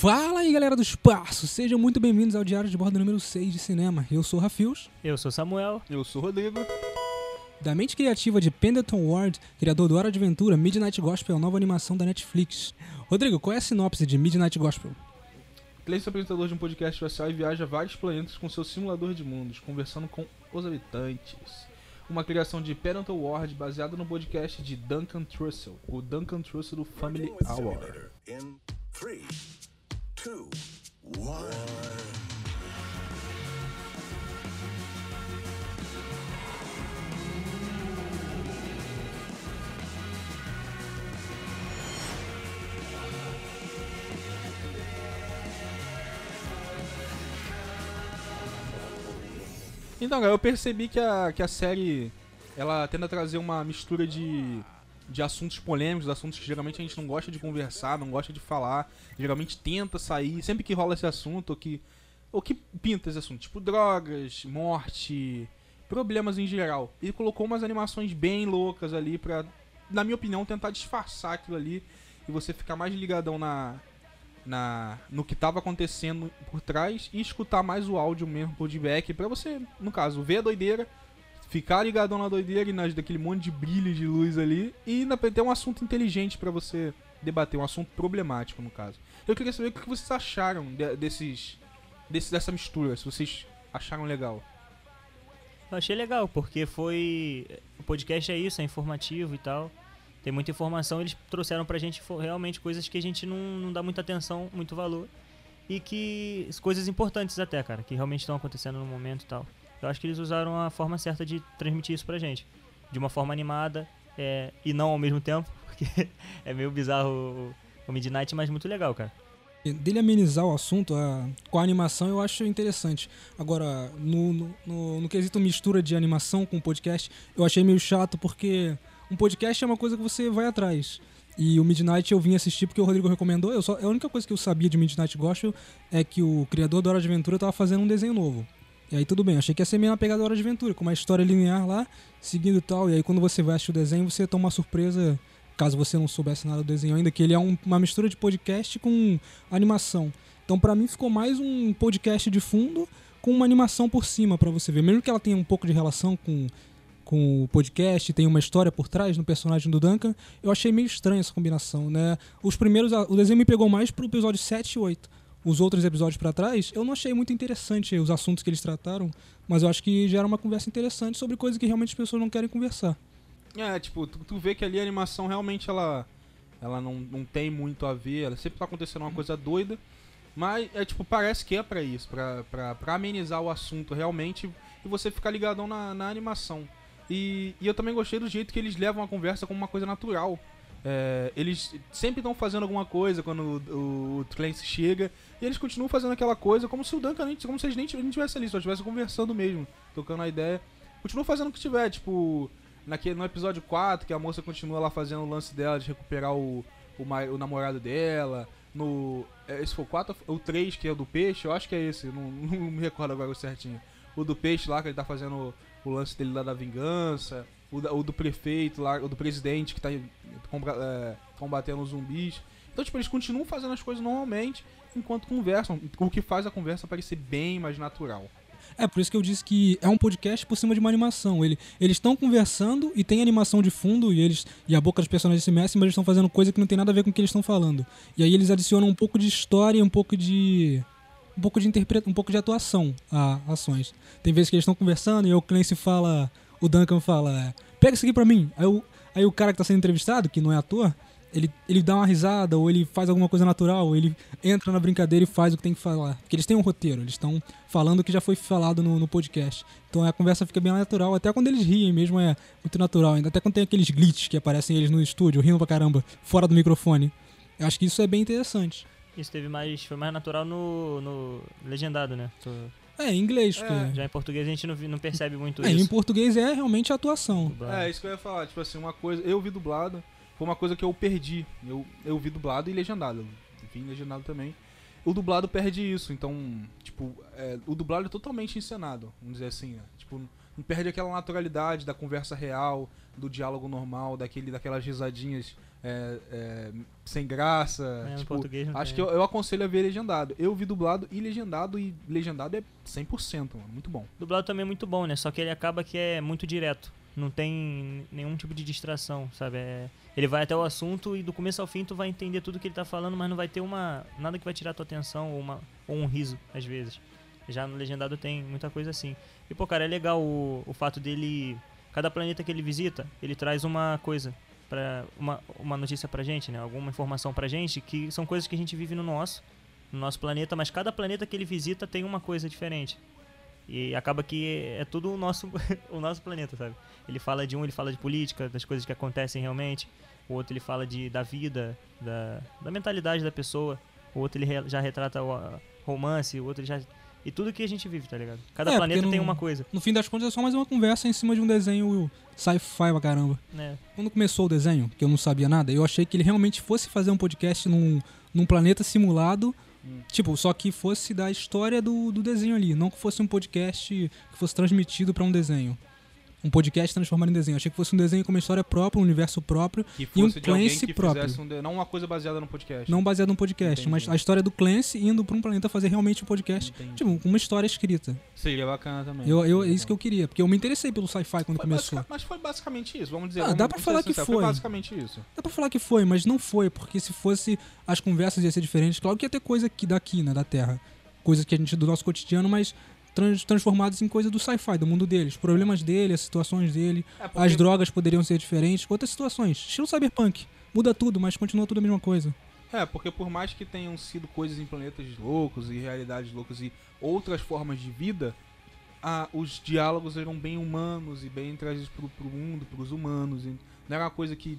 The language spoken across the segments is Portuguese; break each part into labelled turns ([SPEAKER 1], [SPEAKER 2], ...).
[SPEAKER 1] Fala aí galera do espaço, sejam muito bem-vindos ao Diário de Bordo número 6 de cinema. Eu sou o Rafios,
[SPEAKER 2] Eu sou Samuel.
[SPEAKER 3] Eu sou o Rodrigo.
[SPEAKER 1] da mente criativa de Pendleton Ward, criador do Hora de Aventura, Midnight Gospel, nova animação da Netflix. Rodrigo, qual é a sinopse de Midnight Gospel?
[SPEAKER 3] Cleiton é apresentador de um podcast espacial e viaja a vários planetas com seu simulador de mundos, conversando com os habitantes. Uma criação de Parental Ward baseada no podcast de Duncan Trussell, o Duncan Trussell do Family Hour.
[SPEAKER 4] simulator in three, two, one.
[SPEAKER 3] Então, cara, eu percebi que a, que a série ela tenta trazer uma mistura de, de assuntos polêmicos, assuntos que geralmente a gente não gosta de conversar, não gosta de falar, geralmente tenta sair, sempre que rola esse assunto, ou que, ou que pinta esse assunto, tipo drogas, morte, problemas em geral. E colocou umas animações bem loucas ali pra, na minha opinião, tentar disfarçar aquilo ali e você ficar mais ligadão na, na no que tava acontecendo por trás e escutar mais o áudio mesmo por feedback pra você, no caso, ver a doideira, ficar ligadão na doideira e nas, daquele monte de brilho de luz ali e ter um assunto inteligente pra você debater, um assunto problemático no caso. Eu queria saber o que vocês acharam de- desses, desse, dessa mistura, se vocês acharam legal.
[SPEAKER 2] Eu achei legal, porque foi. O podcast é isso, é informativo e tal. Tem muita informação, eles trouxeram pra gente realmente coisas que a gente não, não dá muita atenção, muito valor. E que. coisas importantes até, cara, que realmente estão acontecendo no momento e tal. Eu acho que eles usaram a forma certa de transmitir isso pra gente. De uma forma animada é, e não ao mesmo tempo, porque é meio bizarro o, Midnight, mas muito legal, cara.
[SPEAKER 1] Dele amenizar o assunto a- com a animação eu acho interessante. Agora, no, no, no, no quesito mistura de animação com podcast, eu achei meio chato porque um podcast é uma coisa que você vai atrás. E o Midnight eu vim assistir porque o Rodrigo recomendou. Eu só, a única coisa que eu sabia de Midnight Gospel é que o criador da Hora de Aventura tava fazendo um desenho novo. E aí tudo bem, achei que ia ser meio uma pegada da Hora de Aventura, com uma história linear lá, seguindo tal. E aí quando você vai assistir o desenho, você toma uma surpresa, caso você não soubesse nada do desenho ainda, que ele é um- uma mistura de podcast com animação. Então pra mim ficou mais um podcast de fundo com uma animação por cima pra você ver. Mesmo que ela tenha um pouco de relação com, com o podcast, tem uma história por trás no personagem do Duncan, eu achei meio estranha essa combinação, né? Os primeiros, o desenho me pegou mais pro episódio 7 e 8. Os outros episódios pra trás, eu não achei muito interessante os assuntos que eles trataram, mas eu acho que gera uma conversa interessante sobre coisas que realmente as pessoas não querem conversar.
[SPEAKER 3] É, tipo, tu, tu vê que ali a animação realmente ela, ela não, não tem muito a ver, ela sempre tá acontecendo uma coisa doida, mas é tipo, parece que é pra isso, pra, pra, pra amenizar o assunto realmente e você ficar ligadão na, na animação. E, e eu também gostei do jeito que eles levam a conversa como uma coisa natural. É, eles sempre estão fazendo alguma coisa quando o, o, Clancy chega e eles continuam fazendo aquela coisa como se o Duncan nem, como se eles nem estivessem ali, só estivessem conversando mesmo, tocando a ideia. Continuam fazendo o que tiver, tipo, naquele, no episódio 4, que a moça continua lá fazendo o lance dela de recuperar o, o, o namorado dela. No. é, Esse foi o 4 ou o 3, que é o do peixe? Eu acho que é esse, não, não me recordo agora certinho. O do peixe lá, que ele tá fazendo o lance dele lá da vingança. O, o do prefeito lá, o do presidente que tá é, combatendo zumbis. Então, tipo, eles continuam fazendo as coisas normalmente enquanto conversam, o que faz a conversa parecer bem mais natural.
[SPEAKER 1] É, por isso que eu disse que é um podcast por cima de uma animação. Ele, eles estão conversando e tem animação de fundo e eles e a boca dos personagens se mexe, mas eles estão fazendo coisa que não tem nada a ver com o que eles estão falando. E aí eles adicionam um pouco de história um pouco de um pouco de interpreta, um pouco de atuação a ações. Tem vezes que eles estão conversando e o Clancy fala, o Duncan fala, pega isso aqui pra mim. Aí o, aí o cara que tá sendo entrevistado, que não é ator, ele, ele dá uma risada, ou ele faz alguma coisa natural, ou ele entra na brincadeira e faz o que tem que falar. Porque eles têm um roteiro, eles estão falando o que já foi falado no, no podcast. Então a conversa fica bem natural, até quando eles riem mesmo é muito natural. Até quando tem aqueles glitches que aparecem eles no estúdio, rindo pra caramba, fora do microfone. Eu acho que isso é bem interessante.
[SPEAKER 2] Isso teve mais. foi mais natural no. no legendado, né?
[SPEAKER 1] É, em inglês, porque...
[SPEAKER 2] Já em português a gente não, não percebe muito
[SPEAKER 1] É, em
[SPEAKER 2] isso.
[SPEAKER 1] português é realmente a atuação.
[SPEAKER 2] Dublado.
[SPEAKER 3] É, isso que eu ia falar, tipo assim, uma coisa. Eu vi dublado, foi uma coisa que eu perdi. Eu, eu vi dublado e legendado. Eu vi legendado também. O dublado perde isso, então, tipo, é, o dublado é totalmente encenado, vamos dizer assim, né? Tipo, não perde aquela naturalidade da conversa real, do diálogo normal, daquele, daquelas risadinhas é, é, sem graça.
[SPEAKER 2] É,
[SPEAKER 3] tipo, acho
[SPEAKER 2] tem.
[SPEAKER 3] que eu, eu aconselho a ver legendado. Eu vi dublado e legendado, e legendado é 100%, mano. Muito bom.
[SPEAKER 2] Dublado também é muito bom, né? Só que ele acaba que é muito direto. Não tem nenhum tipo de distração, sabe? É- ele vai até o assunto e do começo ao fim tu vai entender tudo que ele tá falando, mas não vai ter uma nada que vai tirar tua atenção ou, uma, ou um riso, às vezes. Já no Legendado tem muita coisa assim. E, pô, cara, é legal o, o fato dele... Cada planeta que ele visita, ele traz uma coisa, pra, uma, uma notícia pra gente, né? Alguma informação pra gente, que são coisas que a gente vive no nosso, no nosso planeta, mas cada planeta que ele visita tem uma coisa diferente. E acaba que é tudo o nosso, o nosso planeta, sabe? Ele fala de um, ele fala de política, das coisas que acontecem realmente. O outro ele fala de, da vida, da, da mentalidade da pessoa. O outro ele re- já retrata o romance, o outro ele já... E tudo que a gente vive, tá ligado? Cada
[SPEAKER 1] É,
[SPEAKER 2] planeta
[SPEAKER 1] porque
[SPEAKER 2] tem uma coisa,
[SPEAKER 1] No fim das contas é só mais uma conversa em cima de um desenho sci-fi pra caramba.
[SPEAKER 2] né?
[SPEAKER 1] Quando começou o desenho, que eu não sabia nada, eu achei que ele realmente fosse fazer um podcast num, num planeta simulado.
[SPEAKER 3] Hum.
[SPEAKER 1] Tipo, só que fosse da história do, do desenho ali, não que fosse um podcast que fosse transmitido pra um desenho. Um podcast transformado em desenho. Eu achei que fosse um desenho com uma história própria, um universo próprio,
[SPEAKER 3] Que
[SPEAKER 1] E um Clancy próprio.
[SPEAKER 3] um de- não uma coisa baseada no podcast.
[SPEAKER 1] não baseado num podcast,
[SPEAKER 3] Entendi.
[SPEAKER 1] mas a história do Clancy indo pra um planeta fazer realmente um podcast.
[SPEAKER 3] Entendi.
[SPEAKER 1] Tipo, com uma história escrita.
[SPEAKER 3] Seria bacana também.
[SPEAKER 1] Eu, eu, é isso que eu queria, porque eu me interessei pelo sci-fi quando
[SPEAKER 3] Foi
[SPEAKER 1] começou.
[SPEAKER 3] basica- Mas foi basicamente isso, vamos dizer.
[SPEAKER 1] Ah,
[SPEAKER 3] vamos-
[SPEAKER 1] dá
[SPEAKER 3] vamos
[SPEAKER 1] falar que
[SPEAKER 3] sinceros,
[SPEAKER 1] foi.
[SPEAKER 3] basicamente isso.
[SPEAKER 1] Dá pra falar que foi, mas não foi, porque se fosse as conversas ia ser diferentes. Claro que ia ter coisa aqui daqui, né, da Terra. Coisas que a gente do nosso cotidiano, mas trans, transformadas em coisa do sci-fi, do mundo deles. Os problemas dele, as situações dele,
[SPEAKER 3] É, porque-
[SPEAKER 1] as drogas poderiam ser diferentes, outras situações. Estilo cyberpunk. Muda tudo, mas continua tudo a mesma coisa.
[SPEAKER 3] É, porque por mais que tenham sido coisas em planetas loucos e realidades loucas e outras formas de vida, ah, os diálogos eram bem humanos e bem trazidos pro, pro mundo, pros humanos. e não era uma coisa que,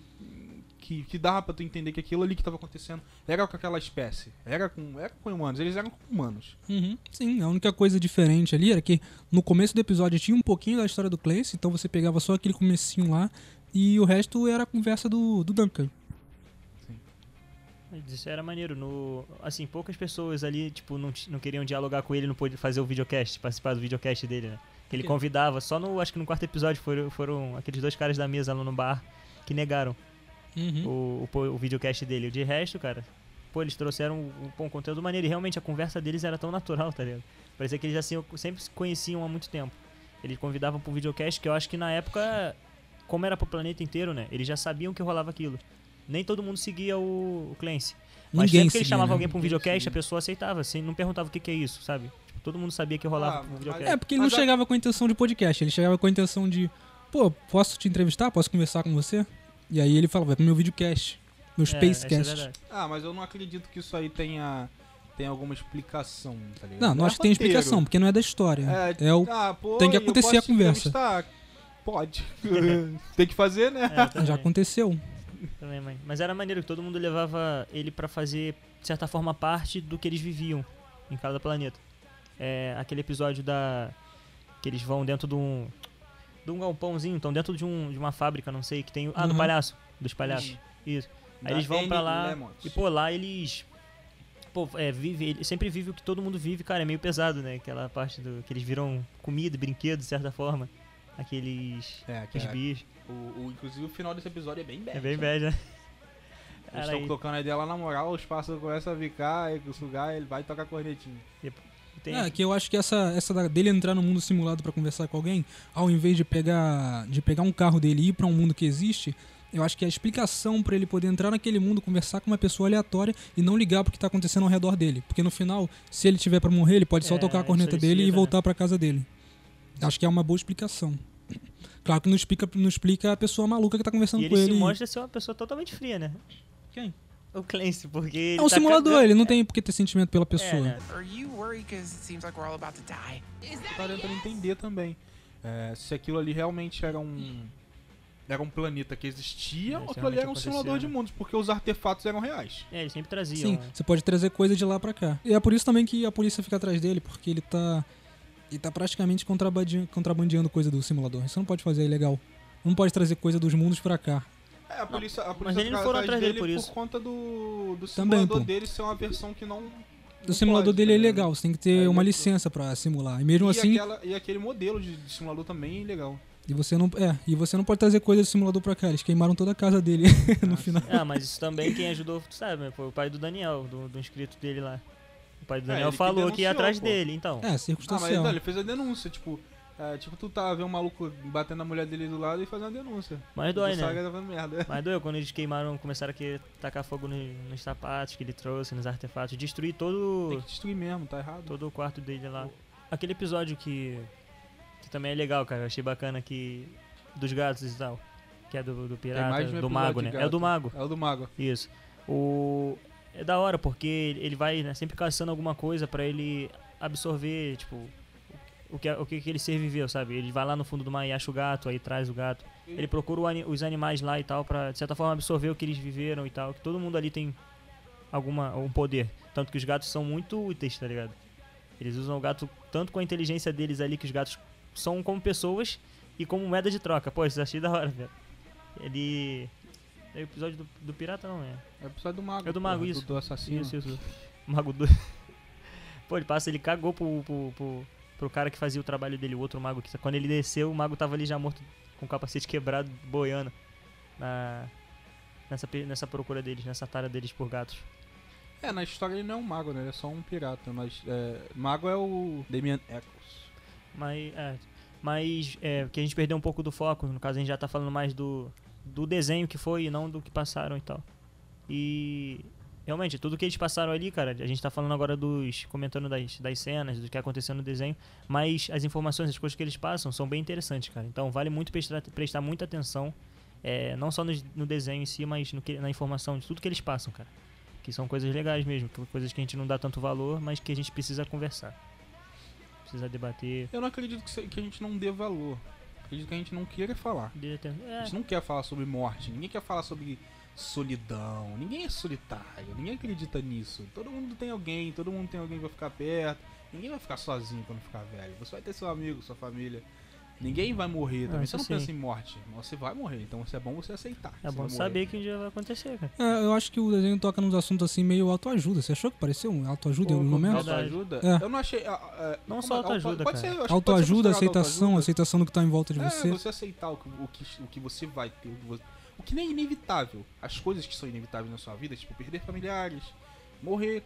[SPEAKER 3] que, que dava pra tu entender que aquilo ali que tava acontecendo era com aquela espécie. Era com, era com humanos, eles eram com humanos.
[SPEAKER 1] Uhum. Sim, a única coisa diferente ali era que no começo do episódio tinha um pouquinho da história do Clancy, então você pegava só aquele comecinho lá e o resto era a conversa do, do Duncan.
[SPEAKER 2] Isso era maneiro. No, assim, poucas pessoas ali, tipo, não, não queriam dialogar com ele, não pôde fazer o videocast, participar do videocast dele, né? Que ele convidava, só no, acho que no quarto episódio foram, foram aqueles dois caras da mesa lá no bar que negaram
[SPEAKER 1] Uhum.
[SPEAKER 2] o, o, o videocast dele. De resto, cara, pô, eles trouxeram um, um conteúdo maneiro e realmente a conversa deles era tão natural, tá ligado? Parecia que eles assim, sempre se conheciam há muito tempo. Eles convidavam pro videocast, que eu acho que na época, como era pro planeta inteiro, né? Eles já sabiam que rolava aquilo. Nem todo mundo seguia o, o Clancy. Mas
[SPEAKER 1] Ninguém
[SPEAKER 2] sempre que ele
[SPEAKER 1] seguia,
[SPEAKER 2] chamava
[SPEAKER 1] né?
[SPEAKER 2] alguém pra um
[SPEAKER 3] Ninguém
[SPEAKER 2] videocast,
[SPEAKER 3] seguia.
[SPEAKER 2] a pessoa aceitava, assim, não perguntava o que, que é isso, sabe? Tipo, todo mundo sabia que rolava
[SPEAKER 3] Ah, mas-
[SPEAKER 2] videocast.
[SPEAKER 1] É, porque ele
[SPEAKER 3] Mas
[SPEAKER 1] não
[SPEAKER 3] a-
[SPEAKER 1] chegava com a intenção de podcast, ele chegava com a intenção de, pô, posso te entrevistar? Posso conversar com você? E aí ele falava, vai pro meu videocast, meu
[SPEAKER 2] É, é
[SPEAKER 1] Spacecast.
[SPEAKER 2] verdade.
[SPEAKER 3] Ah, mas eu não acredito que isso aí tenha, tenha alguma explicação, tá ligado?
[SPEAKER 1] não, não
[SPEAKER 3] É
[SPEAKER 1] acho que tem explicação, porque não é da história.
[SPEAKER 3] É,
[SPEAKER 1] É o,
[SPEAKER 3] ah, pô,
[SPEAKER 1] tem que acontecer a conversa.
[SPEAKER 3] entrevistar? Pode. tem que fazer, né?
[SPEAKER 2] É,
[SPEAKER 1] já aconteceu.
[SPEAKER 2] também, mãe. Mas era maneiro que todo mundo levava ele pra fazer, de certa forma, parte do que eles viviam em cada planeta. É, aquele episódio da. que eles vão dentro de um. De um galpãozinho, estão dentro de, um, de uma fábrica, não sei, que tem. Ah, do
[SPEAKER 1] Uhum.
[SPEAKER 2] palhaço. Dos palhaços. Isso. Aí eles vão pra lá e, pô, lá eles. Pô, é, vive, ele sempre vive o que todo mundo vive, cara, é meio pesado, né? Aquela parte do. que eles viram comida, brinquedo, de certa forma. Aqueles.
[SPEAKER 3] É, que
[SPEAKER 2] aqueles
[SPEAKER 3] é,
[SPEAKER 2] bichos.
[SPEAKER 3] o, o- inclusive o final desse episódio é bem bad.
[SPEAKER 2] É bem bad, né?
[SPEAKER 3] Eles estão tocando a ideia lá na moral, os pássaros começam a ficar, aí sugar, ele vai tocar cornetinha.
[SPEAKER 2] Tem.
[SPEAKER 1] É, que eu acho que essa, essa dele entrar no mundo simulado pra conversar com alguém, ao invés de pegar, de pegar um carro dele e ir pra um mundo que existe, eu acho que a explicação pra ele poder entrar naquele mundo, conversar com uma pessoa aleatória e não ligar pro que tá acontecendo ao redor dele. Porque no final, se ele tiver pra morrer, ele pode só
[SPEAKER 2] É,
[SPEAKER 1] tocar a corneta dele e
[SPEAKER 2] né?
[SPEAKER 1] voltar pra casa dele. Acho que é uma boa explicação. Claro que não explica, não explica a pessoa maluca que tá conversando
[SPEAKER 2] E
[SPEAKER 1] com
[SPEAKER 2] ele
[SPEAKER 1] ele.
[SPEAKER 2] se mostra ser uma pessoa totalmente fria, né?
[SPEAKER 1] Quem?
[SPEAKER 2] O Clancy, porque ele
[SPEAKER 1] É um
[SPEAKER 2] tá
[SPEAKER 1] simulador,
[SPEAKER 2] cagando-
[SPEAKER 1] ele não tem por que ter sentimento pela pessoa.
[SPEAKER 2] É, né?
[SPEAKER 3] Tava tentando entender também é, se aquilo ali realmente era um. Era um planeta que existia
[SPEAKER 2] É,
[SPEAKER 3] ou aquilo ali era um simulador
[SPEAKER 2] acontecia,
[SPEAKER 3] de
[SPEAKER 2] né?
[SPEAKER 3] mundos, porque os artefatos eram reais.
[SPEAKER 2] É, eles sempre traziam.
[SPEAKER 1] Sim,
[SPEAKER 2] né?
[SPEAKER 1] você pode trazer coisa de lá pra cá. E é por isso também que a polícia fica atrás dele, porque ele tá. Ele tá praticamente contrabandeando, contrabandeando coisa do simulador. Isso não pode fazer, é ilegal. Não pode trazer coisa dos mundos pra cá.
[SPEAKER 3] É, a polícia, a
[SPEAKER 2] mas
[SPEAKER 3] polícia
[SPEAKER 2] eles não foram atrás dele por
[SPEAKER 3] por
[SPEAKER 2] isso.
[SPEAKER 3] conta do, do
[SPEAKER 1] Também,
[SPEAKER 3] simulador
[SPEAKER 1] pô.
[SPEAKER 3] dele ser uma versão que não,
[SPEAKER 1] O simulador
[SPEAKER 3] pode,
[SPEAKER 1] dele
[SPEAKER 3] tá
[SPEAKER 1] é
[SPEAKER 3] ligado?
[SPEAKER 1] legal, você tem que ter
[SPEAKER 3] É,
[SPEAKER 1] uma
[SPEAKER 3] ele-
[SPEAKER 1] licença pra simular. E mesmo
[SPEAKER 3] e,
[SPEAKER 1] assim,
[SPEAKER 3] aquela- e aquele modelo de, de simulador também é legal.
[SPEAKER 1] e você não, é, e você não pode trazer coisa do simulador pra cá. Eles queimaram toda a casa dele no
[SPEAKER 3] Ah,
[SPEAKER 1] final.
[SPEAKER 2] Ah, mas isso também quem ajudou, tu sabe, né? Foi o pai do Daniel, do, do inscrito dele lá. O pai do
[SPEAKER 3] É,
[SPEAKER 2] Daniel
[SPEAKER 3] ele que
[SPEAKER 2] que ia
[SPEAKER 3] denunciou,
[SPEAKER 2] atrás
[SPEAKER 3] pô.
[SPEAKER 2] dele, então.
[SPEAKER 1] É,
[SPEAKER 3] Ah, mas
[SPEAKER 1] circunstancial.
[SPEAKER 3] não, ele fez a denúncia, tipo, é, tipo, tu tá vendo um maluco batendo na mulher dele do lado e fazendo a denúncia.
[SPEAKER 2] Mas dói, né?
[SPEAKER 3] que tá fazendo merda.
[SPEAKER 2] Mas doeu quando eles queimaram, começaram a que- tacar fogo no- nos sapatos que ele trouxe, nos artefatos, destruir
[SPEAKER 3] Tem
[SPEAKER 2] todo,
[SPEAKER 3] que destruir mesmo, tá errado.
[SPEAKER 2] todo o quarto dele lá. Aquele episódio que, que também é legal, cara, eu achei bacana que. dos gatos e tal. Que é do, do pirata,
[SPEAKER 3] um
[SPEAKER 2] do mago, né? É o do mago.
[SPEAKER 3] É o do mago.
[SPEAKER 2] Isso. O é da hora porque ele vai né, sempre caçando alguma coisa pra ele absorver, tipo, o que o que aquele ser viveu, sabe? Ele vai lá no fundo do mar e acha o gato, aí traz o gato. Ele procura os animais lá e tal pra de certa forma absorver o que eles viveram e tal, que todo mundo ali tem alguma um poder, tanto que os gatos são muito úteis, tá ligado? Eles usam o gato tanto com a inteligência deles ali que os gatos são como pessoas e como moeda de troca. Pô, isso achei da hora, velho. Ele é o episódio do, do pirata não é?
[SPEAKER 3] É o episódio do mago.
[SPEAKER 2] É do mago,
[SPEAKER 3] porra,
[SPEAKER 2] isso.
[SPEAKER 3] Do, do assassino.
[SPEAKER 2] Isso, isso. Mago do. Pô, ele passa, ele cagou pro, pro, pro, pro cara que fazia o trabalho dele, o outro mago. Que, quando ele desceu, o mago tava ali já morto, com o capacete quebrado, boiando. Na, nessa, nessa procura deles, nessa tara deles por gatos.
[SPEAKER 3] É, na história ele não é um mago, né? Ele é só um pirata. Mas é, mago é o Damian Eccles.
[SPEAKER 2] Mas, é, mas é, que a gente perdeu um pouco do foco. No caso, a gente já tá falando mais do, do desenho que foi e não do que passaram e tal. E realmente, tudo que eles passaram ali, cara, a gente tá falando agora dos. comentando das, das cenas, do que aconteceu no desenho, mas as informações, as coisas que eles passam são bem interessantes, cara. Então vale muito prestar, prestar muita atenção, é, não só no, no desenho em si, mas no que, na informação de tudo que eles passam, cara. Que são coisas legais mesmo, coisas que a gente não dá tanto valor, mas que a gente precisa conversar. Precisa debater.
[SPEAKER 3] Eu não acredito que, a gente não dê valor. Acredito que a gente não queira falar.
[SPEAKER 2] de-
[SPEAKER 3] A
[SPEAKER 2] É,
[SPEAKER 3] gente não quer falar sobre morte, ninguém quer falar sobre solidão, ninguém é solitário, ninguém acredita nisso. Todo mundo tem alguém, todo mundo tem alguém que vai ficar perto, ninguém vai ficar sozinho quando ficar velho. Você vai ter seu amigo, sua família. Ninguém vai morrer também.
[SPEAKER 2] isso
[SPEAKER 3] Você não
[SPEAKER 2] sim.
[SPEAKER 3] pensa em morte, mas você vai morrer, então é bom você aceitar.
[SPEAKER 2] É
[SPEAKER 3] você
[SPEAKER 2] bom saber que um dia vai acontecer, cara.
[SPEAKER 1] É, eu acho que o desenho toca nos assuntos assim meio autoajuda. Você achou que pareceu um autoajuda em algum momento?
[SPEAKER 3] Autoajuda?
[SPEAKER 1] É.
[SPEAKER 3] Eu não achei. ah, ah,
[SPEAKER 2] Não só autoajuda,
[SPEAKER 3] pode
[SPEAKER 2] cara.
[SPEAKER 3] ser,
[SPEAKER 1] Autoajuda, aceitação,
[SPEAKER 3] autoajuda.
[SPEAKER 1] aceitação do que tá em volta de
[SPEAKER 3] É,
[SPEAKER 1] você.
[SPEAKER 3] você aceitar o que, o, que, o que você vai ter, o que, você- o que nem é inevitável. As coisas que são inevitáveis na sua vida, tipo perder familiares, morrer,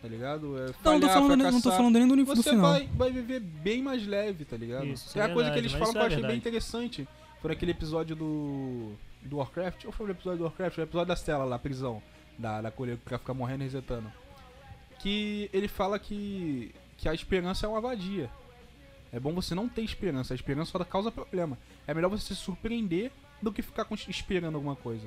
[SPEAKER 3] tá ligado? É,
[SPEAKER 1] Não, não tô
[SPEAKER 3] falhar,
[SPEAKER 1] falando, não tô falando nem do, do
[SPEAKER 3] Você
[SPEAKER 1] final.
[SPEAKER 3] vai, vai viver bem mais leve, tá ligado?
[SPEAKER 2] Isso,
[SPEAKER 3] é a
[SPEAKER 2] é
[SPEAKER 3] coisa que
[SPEAKER 2] verdade,
[SPEAKER 3] eles falam que eu
[SPEAKER 2] é
[SPEAKER 3] achei bem
[SPEAKER 2] verdade.
[SPEAKER 3] interessante. Foi aquele episódio do. do Warcraft. Ou foi o episódio do Warcraft? Foi o episódio da cela lá, prisão. Da, da colher pra ficar morrendo e resetando. Que ele fala que. que a esperança é uma vadia. É bom você não ter esperança. A esperança só causa problema. É melhor você se surpreender do que ficar esperando alguma coisa.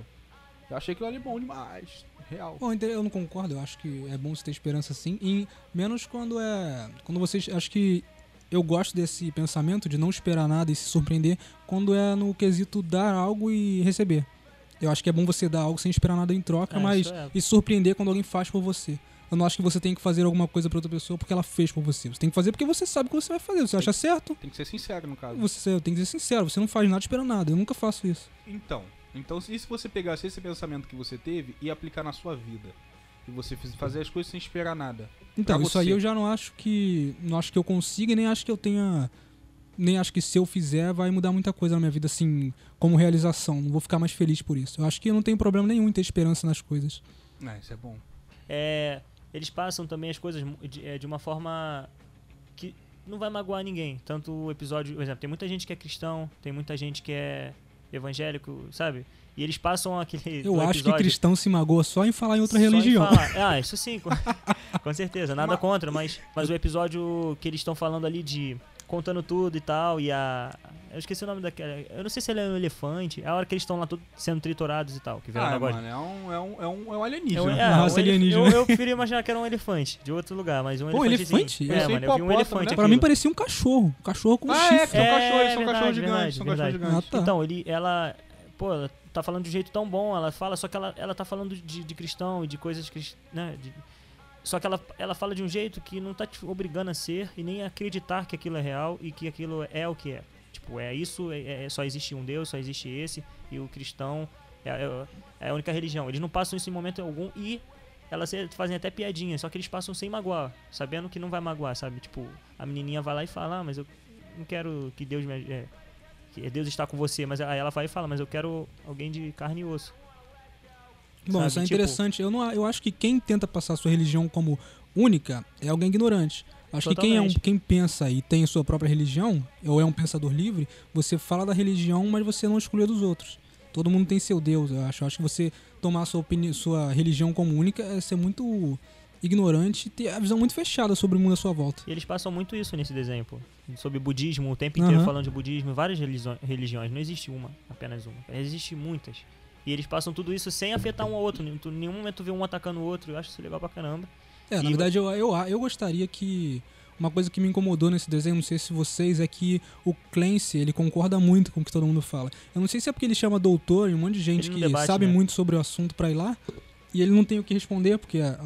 [SPEAKER 3] Eu achei aquilo ali bom demais. Real.
[SPEAKER 1] Bom, então eu não concordo, eu acho que é bom você ter esperança sim, e menos quando é. Quando vocês. Acho que eu gosto desse pensamento de não esperar nada e se surpreender quando é no quesito dar algo e receber. Eu acho que é bom você dar algo sem esperar nada em troca,
[SPEAKER 2] É,
[SPEAKER 1] mas
[SPEAKER 2] é.
[SPEAKER 1] e se surpreender quando alguém faz por você. Eu não acho que você tem que fazer alguma coisa pra outra pessoa porque ela fez por você. Você tem que fazer porque você sabe o que você vai fazer. Você acha certo,
[SPEAKER 3] Tem que ser sincero no caso.
[SPEAKER 1] você tem que ser sincero. Você não faz nada esperando nada. Eu nunca faço isso.
[SPEAKER 3] Então, então e se você pegasse esse pensamento que você teve e aplicar na sua vida? E você fazer as coisas sem esperar nada.
[SPEAKER 1] Então, isso aí eu já não acho que. Não acho que eu consiga e nem acho que eu tenha. Nem acho que se eu fizer vai mudar muita coisa na minha vida, assim, como realização. Não vou ficar mais feliz por isso. Eu acho que eu não tenho problema nenhum em ter esperança nas coisas.
[SPEAKER 3] É, isso é bom.
[SPEAKER 2] É, eles passam também as coisas de, é, de uma forma que não vai magoar ninguém. Tanto o episódio, por exemplo, tem muita gente que é cristão, tem muita gente que é evangélico, sabe? E eles passam aquele.
[SPEAKER 1] Eu acho que
[SPEAKER 2] episódio
[SPEAKER 1] cristão se magoa só em falar em outra
[SPEAKER 2] só em
[SPEAKER 1] religião.
[SPEAKER 2] falar. Ah, isso sim, com, com certeza, nada
[SPEAKER 3] Mas-
[SPEAKER 2] contra, mas, mas o episódio que eles estão falando ali de contando tudo e tal, e a. Eu esqueci o nome daquela. Eu não sei se ele é um elefante. É a hora que eles estão lá todos sendo triturados e tal, que viraram
[SPEAKER 3] Ah,
[SPEAKER 2] agora.
[SPEAKER 3] mano, é um, é um, é um, é um
[SPEAKER 2] É
[SPEAKER 3] alienígena.
[SPEAKER 2] um, é,
[SPEAKER 1] raça
[SPEAKER 2] um elef-
[SPEAKER 1] alienígena.
[SPEAKER 2] Eu, eu preferia imaginar que era um elefante, de outro lugar, mas um
[SPEAKER 1] Pô,
[SPEAKER 2] elefantezinho.
[SPEAKER 1] elefante?
[SPEAKER 2] É, mano, eu vi um elefante
[SPEAKER 3] né?
[SPEAKER 2] aqui.
[SPEAKER 1] Pra mim parecia um cachorro. Um cachorro com
[SPEAKER 3] Ah,
[SPEAKER 1] chifre.
[SPEAKER 3] é, são
[SPEAKER 2] É,
[SPEAKER 3] cachorros, são
[SPEAKER 2] verdade,
[SPEAKER 3] cachorros gigantes,
[SPEAKER 2] verdade,
[SPEAKER 3] são
[SPEAKER 2] verdade.
[SPEAKER 3] cachorros gigantes.
[SPEAKER 1] Ah, tá.
[SPEAKER 2] Então, ele, ela, pô, ela tá falando de um jeito tão bom, ela fala, só que ela, ela tá falando de, de cristão e de coisas, né, de- só que ela, ela fala de um jeito que não tá te obrigando a ser e nem a acreditar que aquilo é real e que aquilo é o que é. Tipo, é isso, é, é- só existe um Deus, só existe esse, e o cristão é, é- é a única religião. Eles não passam isso em momento algum e elas fazem até piadinha, só que eles passam sem magoar, sabendo que não vai magoar, sabe? Tipo, a menininha vai lá e fala, ah, mas eu não quero que Deus me... É, que Deus está com você, mas aí ela vai e fala, mas eu quero alguém de carne e osso.
[SPEAKER 1] Bom,
[SPEAKER 2] Sabe,
[SPEAKER 1] isso é
[SPEAKER 2] tipo-
[SPEAKER 1] interessante. Eu, não, eu acho que quem tenta passar a sua religião como única é alguém ignorante. Acho que quem, é um,
[SPEAKER 2] Totalmente.
[SPEAKER 1] quem pensa e tem sua própria religião, ou é um pensador livre, você fala da religião, mas você não exclui dos outros. Todo mundo tem seu Deus, eu acho. Eu acho que você tomar a sua, opini- sua religião como única é ser muito ignorante e ter a visão muito fechada sobre o mundo à sua volta.
[SPEAKER 2] E eles passam muito isso nesse desenho, pô. Sobre budismo, o tempo inteiro
[SPEAKER 1] Aham.
[SPEAKER 2] falando de budismo, várias religiões. Não existe uma, apenas uma. Existem muitas. E eles passam tudo isso sem afetar um ao outro. Em nenhum momento tu vê um atacando o outro. Eu acho isso legal pra caramba.
[SPEAKER 1] É, na
[SPEAKER 2] E-
[SPEAKER 1] verdade, eu, eu, eu gostaria que. Uma coisa que me incomodou nesse desenho, não sei se vocês, é que o Clancy, ele concorda muito com o que todo mundo fala. Eu não sei se é porque ele chama doutor e um monte de gente que
[SPEAKER 2] debate,
[SPEAKER 1] sabe
[SPEAKER 2] né?
[SPEAKER 1] muito sobre o assunto pra ir lá, e ele não tem o que responder, porque a,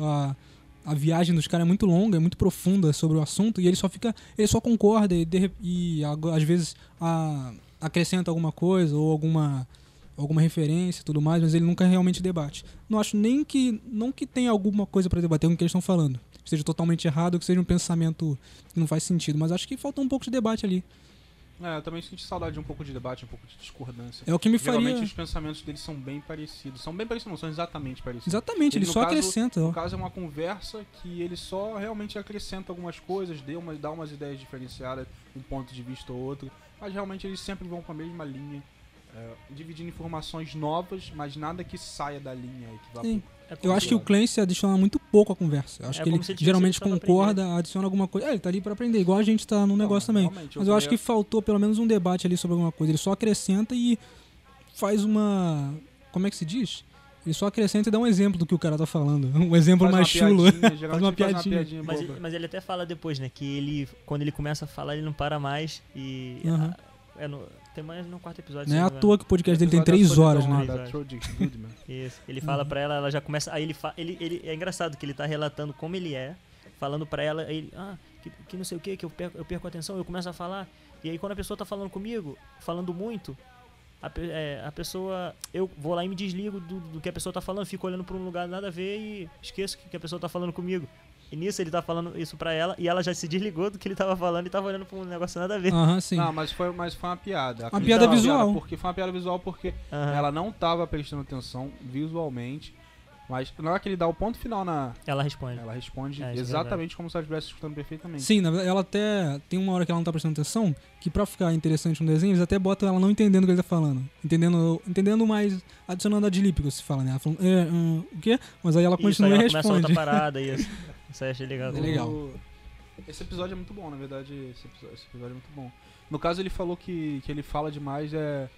[SPEAKER 1] a, a viagem dos caras é muito longa, é muito profunda sobre o assunto, e ele só fica. Ele só concorda e, de e ag- às vezes a- acrescenta alguma coisa ou alguma alguma referência e tudo mais, mas ele nunca realmente debate. Não acho nem que não que tenha alguma coisa pra debater com o que eles estão falando. Que seja totalmente errado, que seja um pensamento que não faz sentido, mas acho que falta um pouco de debate ali.
[SPEAKER 3] É, eu também senti saudade de um pouco de debate, um pouco de discordância.
[SPEAKER 1] É o que me faria.
[SPEAKER 3] Geralmente os pensamentos deles são bem parecidos. São bem parecidos, não são exatamente parecidos.
[SPEAKER 1] Exatamente,
[SPEAKER 3] Ele,
[SPEAKER 1] ele só
[SPEAKER 3] caso-
[SPEAKER 1] acrescenta.
[SPEAKER 3] No
[SPEAKER 1] ó.
[SPEAKER 3] caso é uma conversa que ele só realmente acrescenta algumas coisas, dê uma, dá umas ideias diferenciadas, um ponto de vista ou outro, mas realmente eles sempre vão com a mesma linha, é, dividindo informações novas, mas nada que saia da linha e que vá
[SPEAKER 1] Sim.
[SPEAKER 3] pro-
[SPEAKER 2] É
[SPEAKER 1] Eu acho que o Clancy adiciona muito pouco à conversa. Eu acho
[SPEAKER 2] É
[SPEAKER 1] que ele geralmente concorda, adiciona alguma coisa. É, ele tá ali pra aprender, igual a gente tá no negócio
[SPEAKER 3] Não,
[SPEAKER 1] também. Mas eu acho que faltou pelo menos um debate ali sobre alguma coisa. Ele só acrescenta e faz uma. Como é que se diz? Ele só acrescenta e dá um exemplo do que o cara tá falando. Um exemplo
[SPEAKER 3] faz uma
[SPEAKER 1] mais chulo.
[SPEAKER 3] piadinha,
[SPEAKER 1] Faz uma
[SPEAKER 3] ele faz
[SPEAKER 1] piadinha.
[SPEAKER 3] piadinha
[SPEAKER 2] Mas, ele- mas ele até fala depois, né? Que ele, quando ele começa a falar, ele não para mais. E.
[SPEAKER 1] Aham.
[SPEAKER 2] É no, tem mais no quarto episódio.
[SPEAKER 1] Não é à toa que o podcast dele tem três horas,
[SPEAKER 3] solidão
[SPEAKER 1] né?
[SPEAKER 3] Da.
[SPEAKER 2] Isso. Ele fala pra ela, ela já começa. Aí ele, fa, ele, ele É engraçado que ele tá relatando como ele é, falando pra ela, ele. Ah, que, que não sei o que, que eu perco, eu perco a atenção, eu começo a falar. E aí quando a pessoa tá falando comigo, falando muito, a, é, a pessoa. Eu vou lá e me desligo do, do que a pessoa tá falando, fico olhando pra um lugar nada a ver e esqueço que, que a pessoa tá falando comigo. E nisso ele tá falando isso pra ela e ela já se desligou do que ele tava falando e tava olhando pra um negócio nada a ver.
[SPEAKER 1] Aham, sim.
[SPEAKER 3] Não, mas foi, mas foi uma piada.
[SPEAKER 1] Uma piada
[SPEAKER 3] Foi
[SPEAKER 1] visual.
[SPEAKER 3] porque foi uma piada visual porque
[SPEAKER 2] Aham.
[SPEAKER 3] ela não tava prestando atenção visualmente, mas na hora que ele dá o ponto final na,
[SPEAKER 2] Ela responde.
[SPEAKER 3] ela responde
[SPEAKER 2] É, é
[SPEAKER 3] exatamente como se ela estivesse escutando perfeitamente.
[SPEAKER 1] Sim, na verdade, ela até. Tem uma hora que ela não tá prestando atenção, que pra ficar interessante no desenho, eles até botam ela não entendendo o que ele tá falando. Entendendo, entendendo mais, adicionando a dilípico, se fala, né? Ela falando, é, hum, o quê? Mas aí ela
[SPEAKER 2] Isso,
[SPEAKER 1] continua
[SPEAKER 2] aí
[SPEAKER 1] e
[SPEAKER 2] ela começa outra
[SPEAKER 1] responde.
[SPEAKER 2] parada e isso. Isso aí eu achei legal.
[SPEAKER 1] É legal.
[SPEAKER 3] O- Esse episódio é muito bom, na verdade, esse episódio, esse episódio é muito bom. No caso, ele falou que, que ele fala demais, é.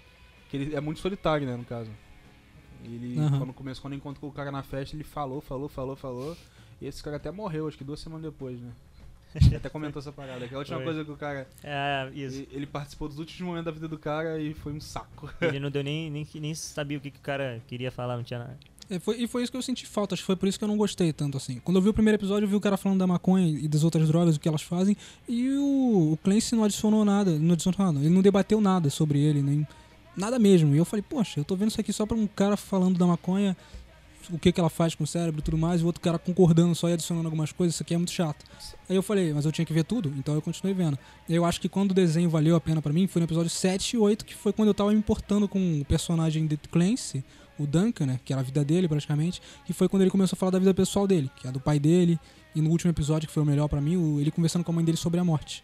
[SPEAKER 3] que ele é muito solitário, né, no caso. Ele,
[SPEAKER 1] Aham.
[SPEAKER 3] quando começou, quando encontrou o cara na festa, ele falou, falou, falou, falou. E esse cara até morreu, acho que duas semanas depois, né? Ele até comentou essa parada, que a última
[SPEAKER 2] Foi.
[SPEAKER 3] coisa que o cara.
[SPEAKER 2] É, isso.
[SPEAKER 3] Ele, ele participou dos últimos momentos da vida do cara e foi um saco.
[SPEAKER 2] Ele não deu nem, nem, nem sabia o que, que o cara queria falar, não tinha nada.
[SPEAKER 1] É, foi- e foi isso que eu senti falta, acho que foi por isso que eu não gostei tanto assim. Quando eu vi o primeiro episódio, eu vi o cara falando da maconha e das outras drogas, o que elas fazem, e o, o Clancy não adicionou nada, não adicionou nada, ele não debateu nada sobre ele, nem nada mesmo. E eu falei, poxa, eu tô vendo isso aqui só pra um cara falando da maconha, o que, que ela faz com o cérebro e tudo mais, e o outro cara concordando só e adicionando algumas coisas, isso aqui é muito chato. Aí eu falei, mas eu tinha que ver tudo, então eu continuei vendo. Eu acho que quando o desenho valeu a pena pra mim foi no episódio 7 e 8, que foi quando eu tava me importando com o personagem de Clancy, o Duncan, né, que era a vida dele praticamente, que foi quando ele começou a falar da vida pessoal dele, que é a do pai dele, e no último episódio, que foi o melhor pra mim, ele conversando com a mãe dele sobre a morte.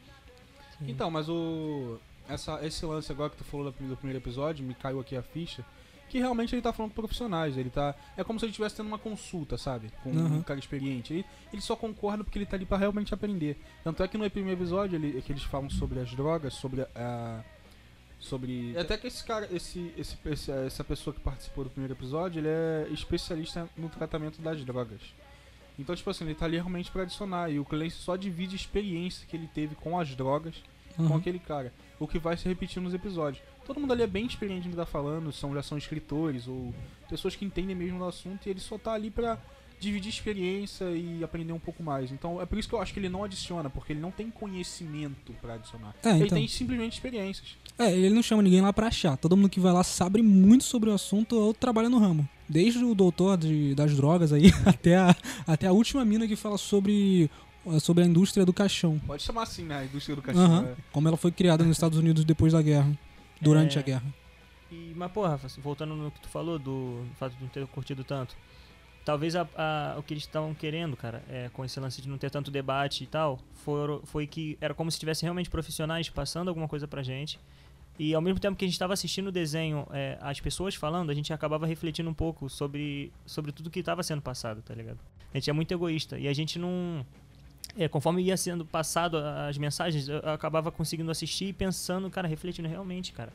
[SPEAKER 3] Então, mas o. Essa, esse lance agora que tu falou do primeiro- do primeiro episódio, me caiu aqui a ficha. Que realmente ele tá falando com profissionais. Ele tá. É como se ele estivesse tendo uma consulta, sabe? Com
[SPEAKER 1] Aham.
[SPEAKER 3] um cara experiente. Ele, ele só concorda porque ele tá ali pra realmente aprender. Tanto é que no primeiro episódio ele, é que eles falam sobre as drogas, sobre a. Sobre. Até que esse cara, esse, esse, esse- essa pessoa que participou do primeiro episódio, ele é especialista no tratamento das drogas. Então, tipo assim, ele tá ali realmente pra adicionar. E o Clancy só divide a experiência que ele teve com as drogas com
[SPEAKER 1] Uhum.
[SPEAKER 3] aquele cara. O que vai se repetir nos episódios. Todo mundo ali é bem experiente no que tá falando, são, já são escritores ou pessoas que entendem mesmo do assunto e ele só tá ali pra dividir experiência e aprender um pouco mais. Então é por isso que eu acho que ele não adiciona, porque ele não tem conhecimento pra adicionar.
[SPEAKER 1] É,
[SPEAKER 3] ele
[SPEAKER 1] então.
[SPEAKER 3] tem simplesmente experiências.
[SPEAKER 1] É, ele não chama ninguém lá pra achar. Todo mundo que vai lá sabe muito sobre o assunto ou trabalha no ramo. Desde o doutor de- das drogas aí até a, até a última mina que fala sobre, sobre a indústria do caixão.
[SPEAKER 3] Pode chamar assim, né? A indústria do caixão.
[SPEAKER 1] Aham.
[SPEAKER 3] é.
[SPEAKER 1] Como ela foi criada nos Estados Unidos depois da guerra. Durante
[SPEAKER 2] É.
[SPEAKER 1] a guerra.
[SPEAKER 2] E, mas, porra, Rafa, voltando no que tu falou do fato de não ter curtido tanto. Talvez a- a- o que eles estavam querendo, cara, é, com esse lance de não ter tanto debate e tal, foi, que era como se tivesse realmente profissionais passando alguma coisa pra gente. E ao mesmo tempo que a gente estava assistindo o desenho, é, as pessoas falando, a gente acabava refletindo um pouco sobre, sobre tudo que estava sendo passado, tá ligado? A gente é muito egoísta e a gente não. é, conforme ia sendo passado as mensagens, eu acabava conseguindo assistir e pensando, cara, refletindo realmente, cara.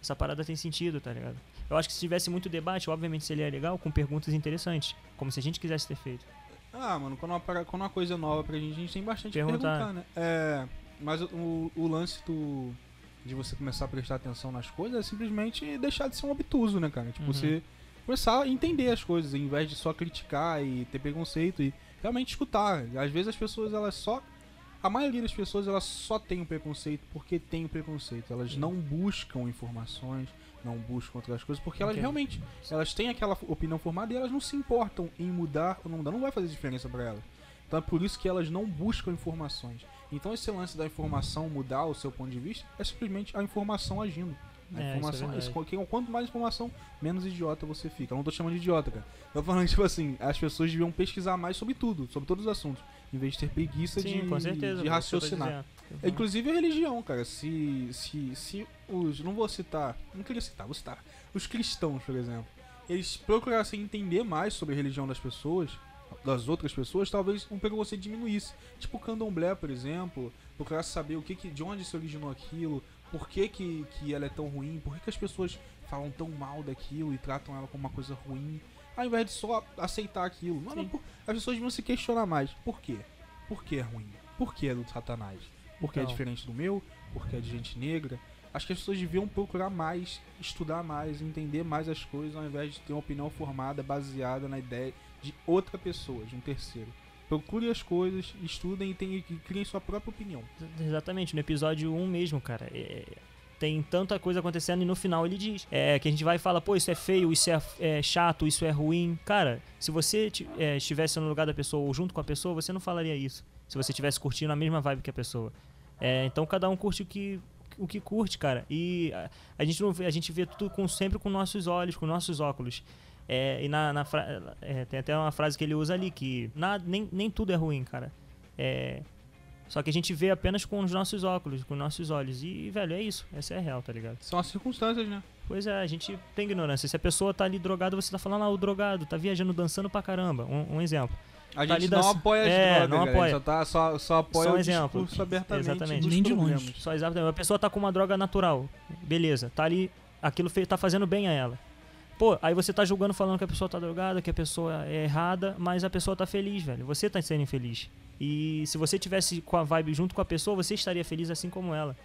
[SPEAKER 2] Essa parada tem sentido, tá ligado? Eu acho que se tivesse muito debate, obviamente seria legal com perguntas interessantes, como se a gente quisesse ter feito.
[SPEAKER 3] Ah, mano, quando uma, quando uma coisa nova pra gente, a gente tem bastante
[SPEAKER 2] Perguntar.
[SPEAKER 3] perguntar, né? É, mas o, o lance do, de você começar a prestar atenção nas coisas é simplesmente deixar de ser um obtuso, né, cara? Tipo,
[SPEAKER 2] Uhum.
[SPEAKER 3] você começar a entender as coisas, em vez de só criticar e ter preconceito e realmente escutar. Às vezes as pessoas, elas só... A maioria das pessoas, elas só tem o preconceito porque tem o preconceito. Elas não buscam informações, não buscam outras coisas, porque elas realmente elas têm aquela opinião formada e elas não se importam em mudar ou não mudar, não vai fazer diferença pra elas. Então é por isso que elas não buscam informações. Então esse lance da informação mudar o seu ponto de vista é simplesmente a informação agindo. A
[SPEAKER 2] É, isso é
[SPEAKER 3] informação, isso- quem- quanto mais informação, menos idiota você fica. Eu não tô chamando de idiota, cara. Eu tô falando, tipo assim, as pessoas deviam pesquisar mais sobre tudo, sobre todos os assuntos, em vez de ter preguiça
[SPEAKER 2] Sim,
[SPEAKER 3] de,
[SPEAKER 2] certeza.
[SPEAKER 3] de
[SPEAKER 2] o
[SPEAKER 3] raciocinar. É, Inclusive a religião, cara. Se, se, se os. Não vou citar. Não queria citar, vou citar. Os cristãos, por exemplo. Eles procurassem entender mais sobre a religião das pessoas, das outras pessoas, talvez um preconceito diminuísse. Tipo o candomblé, por exemplo. Procurasse saber o que, que de onde se originou aquilo, por que, que, que ela é tão ruim, por que, que as pessoas falam tão mal daquilo e tratam ela como uma coisa ruim. Ao invés de só aceitar aquilo. Mano, as pessoas deviam se questionar mais. Por quê? Por que é ruim? Por que é do satanás? Porque é
[SPEAKER 2] Então.
[SPEAKER 3] diferente do meu, porque é de gente negra. Acho que as pessoas deviam procurar mais, estudar mais, entender mais as coisas, ao invés de ter uma opinião formada baseada na ideia de outra pessoa, de um terceiro. Procure as coisas, estudem e, tenham- e criem sua própria opinião.
[SPEAKER 2] Exatamente, no episódio 1 mesmo, cara. é, tem tanta coisa acontecendo e no final ele diz é, que a gente vai e fala, pô, isso é feio, isso é, é chato, isso é ruim. Cara, se você é, estivesse no lugar da pessoa ou junto com a pessoa, você não falaria isso. Se você estivesse curtindo a mesma vibe que a pessoa. É, então cada um curte o que, o que curte, cara. E a, a gente não vê, a gente vê tudo com, sempre com nossos olhos, com nossos óculos. É, e na, na fra- é, tem até uma frase que ele usa ali que nada, nem, nem tudo é ruim, cara. É, só que a gente vê apenas com os nossos óculos, com os nossos olhos. E, velho, é isso. Essa é a real, tá ligado?
[SPEAKER 3] São as circunstâncias, né?
[SPEAKER 2] Pois é, a gente tem ignorância. Se a pessoa tá ali drogada, você tá falando, ah, o drogado, tá viajando, dançando pra caramba. Um, um exemplo.
[SPEAKER 3] A
[SPEAKER 2] Tá
[SPEAKER 3] gente não
[SPEAKER 2] dança-
[SPEAKER 3] apoia as
[SPEAKER 2] É,
[SPEAKER 3] drogas,
[SPEAKER 2] não
[SPEAKER 3] galera.
[SPEAKER 2] apoia.
[SPEAKER 3] Só, tá, só, só apoia
[SPEAKER 2] Só um
[SPEAKER 3] o
[SPEAKER 2] exemplo.
[SPEAKER 3] discurso abertamente
[SPEAKER 2] Exatamente.
[SPEAKER 1] Nem de longe.
[SPEAKER 2] Só exatamente. A pessoa tá com uma droga natural. Beleza, tá ali, aquilo fe- tá fazendo bem a ela. Pô, aí você tá julgando falando que a pessoa tá drogada, que a pessoa é errada, mas a pessoa tá feliz, velho. Você tá sendo infeliz. E se você tivesse com a vibe junto com a pessoa, você estaria feliz assim como ela.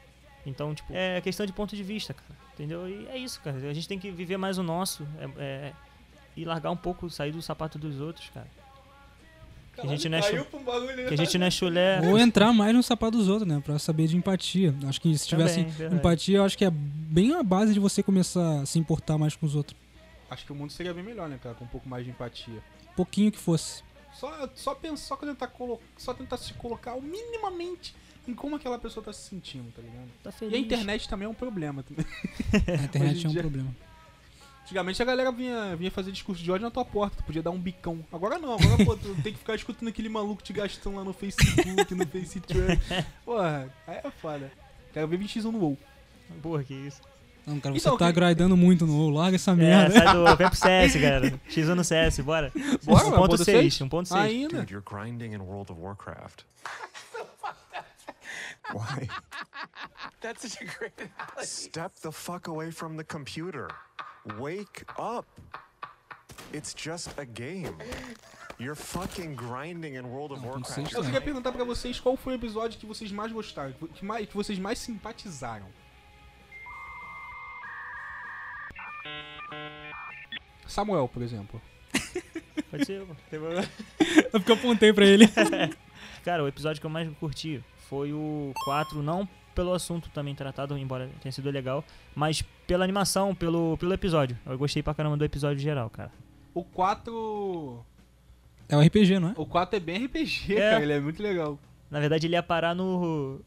[SPEAKER 2] Então, tipo, é questão de ponto de vista, cara. Entendeu? E é isso, cara. A gente tem que viver mais o nosso. é- é- e largar um pouco, sair do sapato dos outros, cara. Que a gente não é, chu-
[SPEAKER 3] bagulho,
[SPEAKER 2] que a gente não é chulé.
[SPEAKER 1] Ou entrar mais no sapato dos outros, né? Pra saber de empatia. Acho que se tivesse
[SPEAKER 2] Também,
[SPEAKER 1] empatia, eu acho que é bem a base de você começar a se importar mais com os outros.
[SPEAKER 3] Acho que o mundo seria bem melhor, né, cara? Com um pouco mais de empatia.
[SPEAKER 1] Pouquinho que fosse.
[SPEAKER 3] Só, só pensar, só tentar, colo só tentar se colocar minimamente em como aquela pessoa tá se sentindo, tá ligado?
[SPEAKER 2] Tá feliz.
[SPEAKER 3] E a internet também é um problema. também.
[SPEAKER 1] A internet é um
[SPEAKER 3] dia-
[SPEAKER 1] problema.
[SPEAKER 3] Antigamente a galera vinha, vinha fazer discurso de ódio na tua porta, tu podia dar um bicão. Agora não, agora pô, tu tem que ficar escutando aquele maluco te gastando lá no Facebook, no FaceTime. Porra, aí é foda. Quero ver 20x1 no WoW.
[SPEAKER 2] Porra, que isso.
[SPEAKER 1] Não, cara, você
[SPEAKER 3] Então,
[SPEAKER 1] tá
[SPEAKER 3] que-
[SPEAKER 1] grindando muito no WoW. Larga essa
[SPEAKER 2] É,
[SPEAKER 1] merda.
[SPEAKER 2] sai do. Vem pro CS, galera. X1 no CS, bora.
[SPEAKER 3] Bora, mano, ponto
[SPEAKER 2] 1.6,
[SPEAKER 3] seis?
[SPEAKER 2] 1.6.
[SPEAKER 3] Ainda.
[SPEAKER 4] Dude, you're grinding in World of Warcraft. Why?
[SPEAKER 5] That's such a great analogy.
[SPEAKER 4] Step the fuck away from the computer. Wake up. It's just a game. You're fucking grinding in World of Warcraft.
[SPEAKER 3] Eu queria perguntar pra vocês qual foi o episódio que vocês mais gostaram, que, mais, que vocês mais simpatizaram. Samuel, por exemplo.
[SPEAKER 2] Pode ser, pô. Tem problema.
[SPEAKER 1] Eu porque eu apontei pra ele.
[SPEAKER 2] Cara, o episódio que eu mais curti foi o 4, não pelo assunto também tratado, embora tenha sido legal, mas pela animação, pelo, pelo episódio. Eu gostei pra caramba do episódio geral, cara.
[SPEAKER 3] O 4.
[SPEAKER 1] É o RPG, não é?
[SPEAKER 3] O 4 é bem RPG,
[SPEAKER 2] É.
[SPEAKER 3] cara. Ele é muito legal.
[SPEAKER 2] Na verdade, ele ia parar no.